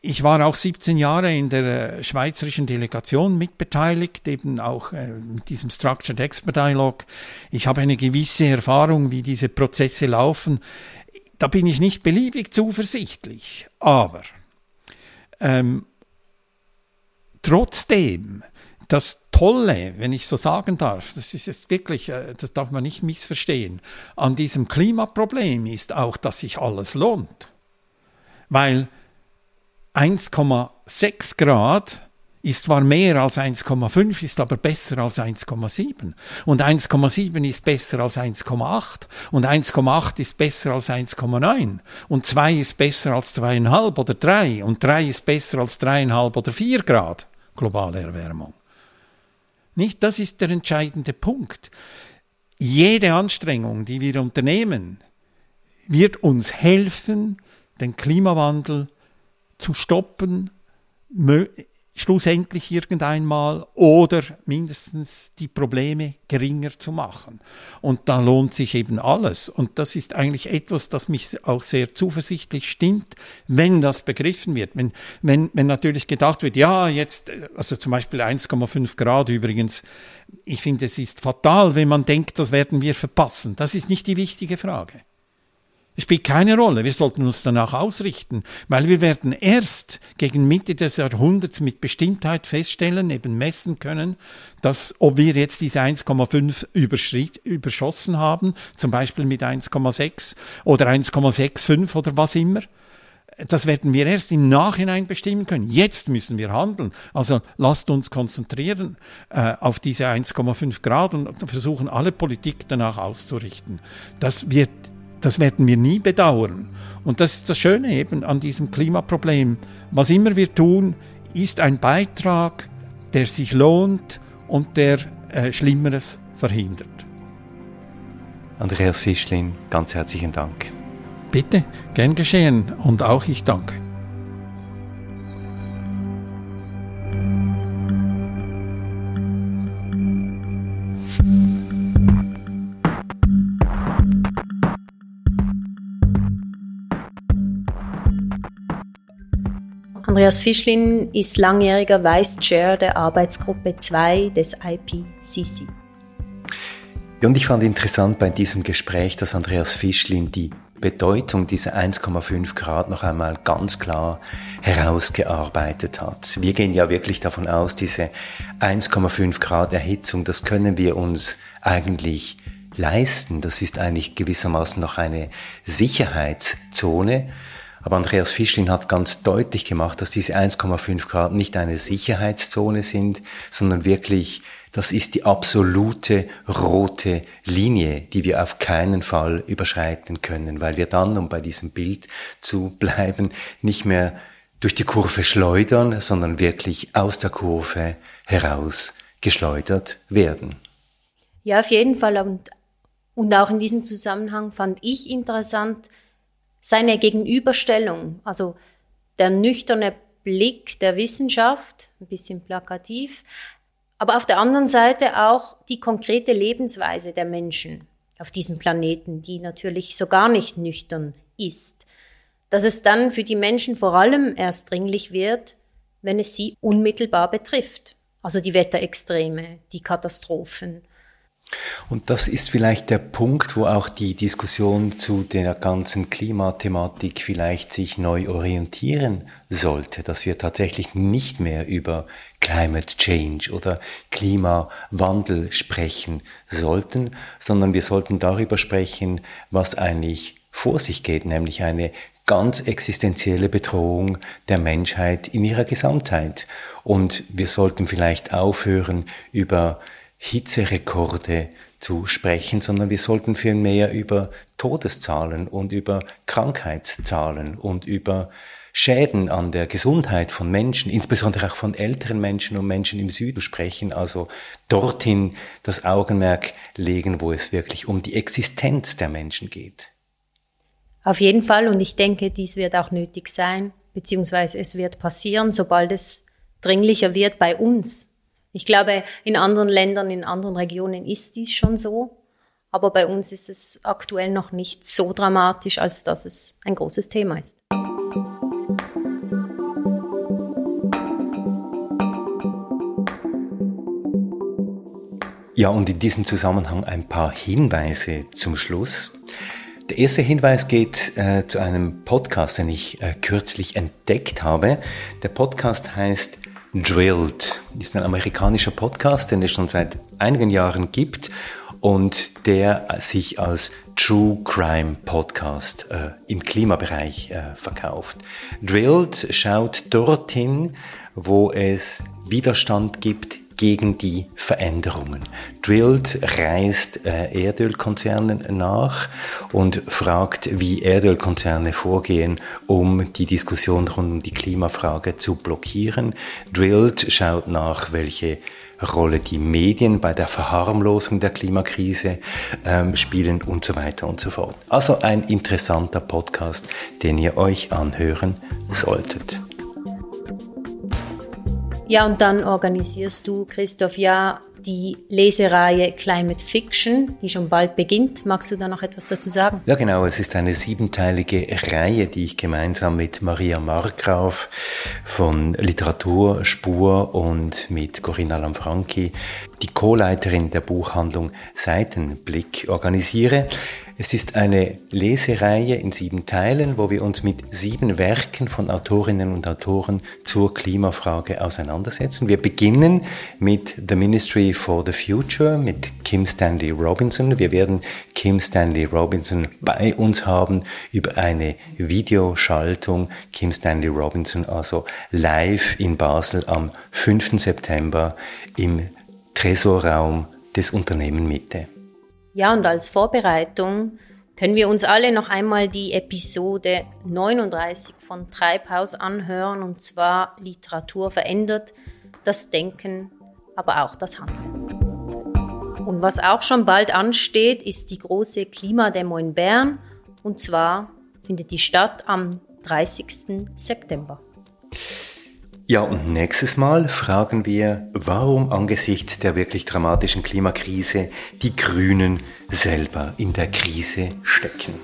ich war auch 17 Jahre in der äh, schweizerischen Delegation mitbeteiligt, eben auch äh, mit diesem Structured Expert Dialogue. Ich habe eine gewisse Erfahrung, wie diese Prozesse laufen. Da bin ich nicht beliebig zuversichtlich. Aber ähm, Trotzdem, das Tolle, wenn ich so sagen darf, das ist jetzt wirklich, äh, das darf man nicht missverstehen, an diesem Klimaproblem ist auch, dass sich alles lohnt. Weil 1,6 Grad ist zwar mehr als 1,5, ist aber besser als 1,7. Und 1,7 ist besser als 1,8. Und 1,8 ist besser als 1,9. Und 2 ist besser als 2,5 oder 3. Und 3 ist besser als 3,5 oder 4 Grad globale Erwärmung. Nicht, das ist der entscheidende Punkt. Jede Anstrengung, die wir unternehmen, wird uns helfen, den Klimawandel zu stoppen, schlussendlich irgendeinmal oder mindestens die Probleme geringer zu machen. Und da lohnt sich eben alles. Und das ist eigentlich etwas, das mich auch sehr zuversichtlich stimmt, wenn das begriffen wird. Wenn, wenn, wenn natürlich gedacht wird, ja, jetzt, also zum Beispiel 1,5 Grad übrigens, ich finde, es ist fatal, wenn man denkt, das werden wir verpassen. Das ist nicht die wichtige Frage. Es spielt keine Rolle. Wir sollten uns danach ausrichten, weil wir werden erst gegen Mitte des Jahrhunderts mit Bestimmtheit feststellen, eben messen können, dass ob wir jetzt diese 1,5 überschossen haben, zum Beispiel mit 1,6 oder 1,65 oder was immer. Das werden wir erst im Nachhinein bestimmen können. Jetzt müssen wir handeln. Also lasst uns konzentrieren äh, auf diese 1,5 Grad und versuchen alle Politik danach auszurichten. Das wird das werden wir nie bedauern. Und das ist das Schöne eben an diesem Klimaproblem. Was immer wir tun, ist ein Beitrag, der sich lohnt und der äh, Schlimmeres verhindert. Andreas Fischlin, ganz herzlichen Dank. Bitte, gern geschehen und auch ich danke. Andreas Fischlin ist langjähriger Vice Chair der Arbeitsgruppe 2 des IPCC. Und ich fand interessant bei diesem Gespräch, dass Andreas Fischlin die Bedeutung dieser 1,5 Grad noch einmal ganz klar herausgearbeitet hat. Wir gehen ja wirklich davon aus, diese 1,5 Grad Erhitzung, das können wir uns eigentlich leisten. Das ist eigentlich gewissermaßen noch eine Sicherheitszone. Aber Andreas Fischlin hat ganz deutlich gemacht, dass diese 1,5 Grad nicht eine Sicherheitszone sind, sondern wirklich, das ist die absolute rote Linie, die wir auf keinen Fall überschreiten können, weil wir dann, um bei diesem Bild zu bleiben, nicht mehr durch die Kurve schleudern, sondern wirklich aus der Kurve heraus geschleudert werden. Ja, auf jeden Fall. Und Und auch in diesem Zusammenhang fand ich interessant seine Gegenüberstellung, also der nüchterne Blick der Wissenschaft, ein bisschen plakativ, aber auf der anderen Seite auch die konkrete Lebensweise der Menschen auf diesem Planeten, die natürlich so gar nicht nüchtern ist. Dass es dann für die Menschen vor allem erst dringlich wird, wenn es sie unmittelbar betrifft. Also die Wetterextreme, die Katastrophen. Und das ist vielleicht der Punkt, wo auch die Diskussion zu der ganzen Klimathematik vielleicht sich neu orientieren sollte, dass wir tatsächlich nicht mehr über Climate Change oder Klimawandel sprechen sollten, sondern wir sollten darüber sprechen, was eigentlich vor sich geht, nämlich eine ganz existenzielle Bedrohung der Menschheit in ihrer Gesamtheit. Und wir sollten vielleicht aufhören, über Hitzerekorde zu sprechen, sondern wir sollten vielmehr über Todeszahlen und über Krankheitszahlen und über Schäden an der Gesundheit von Menschen, insbesondere auch von älteren Menschen und Menschen im Süden sprechen, also dorthin das Augenmerk legen, wo es wirklich um die Existenz der Menschen geht. Auf jeden Fall und ich denke, dies wird auch nötig sein, beziehungsweise es wird passieren, sobald es dringlicher wird bei uns, ich glaube, in anderen Ländern, in anderen Regionen ist dies schon so. Aber bei uns ist es aktuell noch nicht so dramatisch, als dass es ein großes Thema ist. Ja, und in diesem Zusammenhang ein paar Hinweise zum Schluss. Der erste Hinweis geht äh, zu einem Podcast, den ich äh, kürzlich entdeckt habe. Der Podcast heißt Drilled ist ein amerikanischer Podcast, den es schon seit einigen Jahren gibt und der sich als True Crime Podcast äh, im Klimabereich äh, verkauft. Drilled schaut dorthin, wo es Widerstand gibt gegen die Veränderungen. Drilled reist äh, Erdölkonzernen nach und fragt, wie Erdölkonzerne vorgehen, um die Diskussion rund um die Klimafrage zu blockieren. Drilled schaut nach, welche Rolle die Medien bei der Verharmlosung der Klimakrise ähm, spielen und so weiter und so fort. Also ein interessanter Podcast, den ihr euch anhören solltet. Ja, und dann organisierst du, Christoph, ja die Lesereihe Climate Fiction, die schon bald beginnt. Magst du da noch etwas dazu sagen? Ja, genau. Es ist eine siebenteilige Reihe, die ich gemeinsam mit Maria Markgraf von Literaturspur und mit Corinna Lamfranchi, die Co-Leiterin der Buchhandlung Seitenblick, organisiere. Es ist eine Lesereihe in sieben Teilen, wo wir uns mit sieben Werken von Autorinnen und Autoren zur Klimafrage auseinandersetzen. Wir beginnen mit The Ministry for the Future mit Kim Stanley Robinson. Wir werden Kim Stanley Robinson bei uns haben über eine Videoschaltung. Kim Stanley Robinson also live in Basel am 5. September im Tresorraum des Unternehmen Mitte. Ja, und als Vorbereitung können wir uns alle noch einmal die Episode 39 von Treibhaus anhören, und zwar Literatur verändert das Denken, aber auch das Handeln. Und was auch schon bald ansteht, ist die große Klimademo in Bern, und zwar findet die statt am 30. September. Ja, und nächstes Mal fragen wir, warum angesichts der wirklich dramatischen Klimakrise die Grünen selber in der Krise stecken.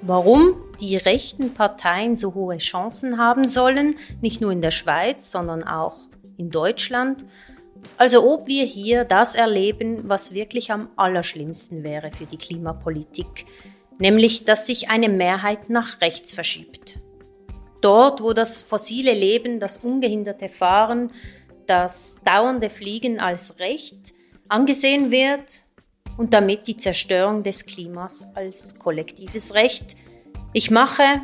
Warum die rechten Parteien so hohe Chancen haben sollen, nicht nur in der Schweiz, sondern auch in Deutschland. Also ob wir hier das erleben, was wirklich am allerschlimmsten wäre für die Klimapolitik, nämlich dass sich eine Mehrheit nach rechts verschiebt dort, wo das fossile Leben, das ungehinderte Fahren, das dauernde Fliegen als Recht angesehen wird und damit die Zerstörung des Klimas als kollektives Recht. Ich mache,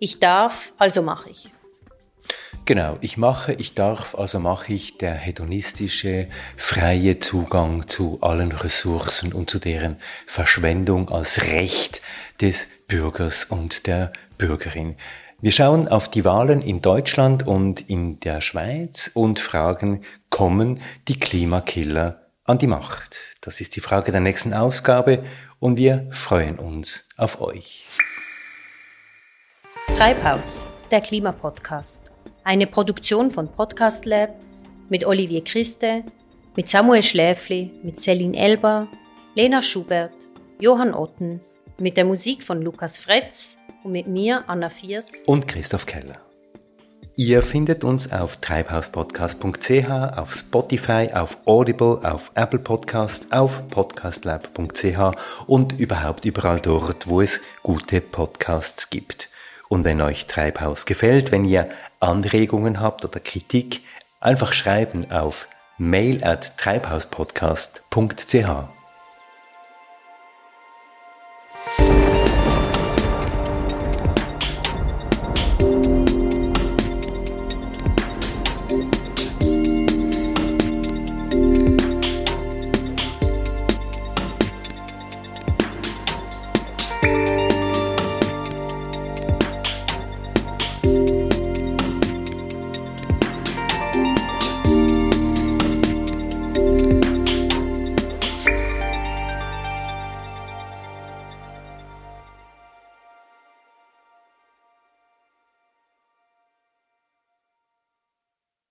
ich darf, also mache ich. Genau, ich mache, ich darf, also mache ich der hedonistische, freie Zugang zu allen Ressourcen und zu deren Verschwendung als Recht des Bürgers und der Bürgerin. Wir schauen auf die Wahlen in Deutschland und in der Schweiz und fragen, kommen die Klimakiller an die Macht? Das ist die Frage der nächsten Ausgabe und wir freuen uns auf euch. Treibhaus, der Klimapodcast. Eine Produktion von Podcast Lab mit Olivier Christe, mit Samuel Schläfli, mit Celine Elber, Lena Schubert, Johann Otten, mit der Musik von Lukas Fretz und mit mir, Anna Vierz und Christoph Keller. Ihr findet uns auf treibhauspodcast.ch, auf Spotify, auf Audible, auf Apple Podcast, auf podcastlab.ch und überhaupt überall dort, wo es gute Podcasts gibt. Und wenn euch Treibhaus gefällt, wenn ihr Anregungen habt oder Kritik, einfach schreiben auf mail at treibhauspodcast.ch.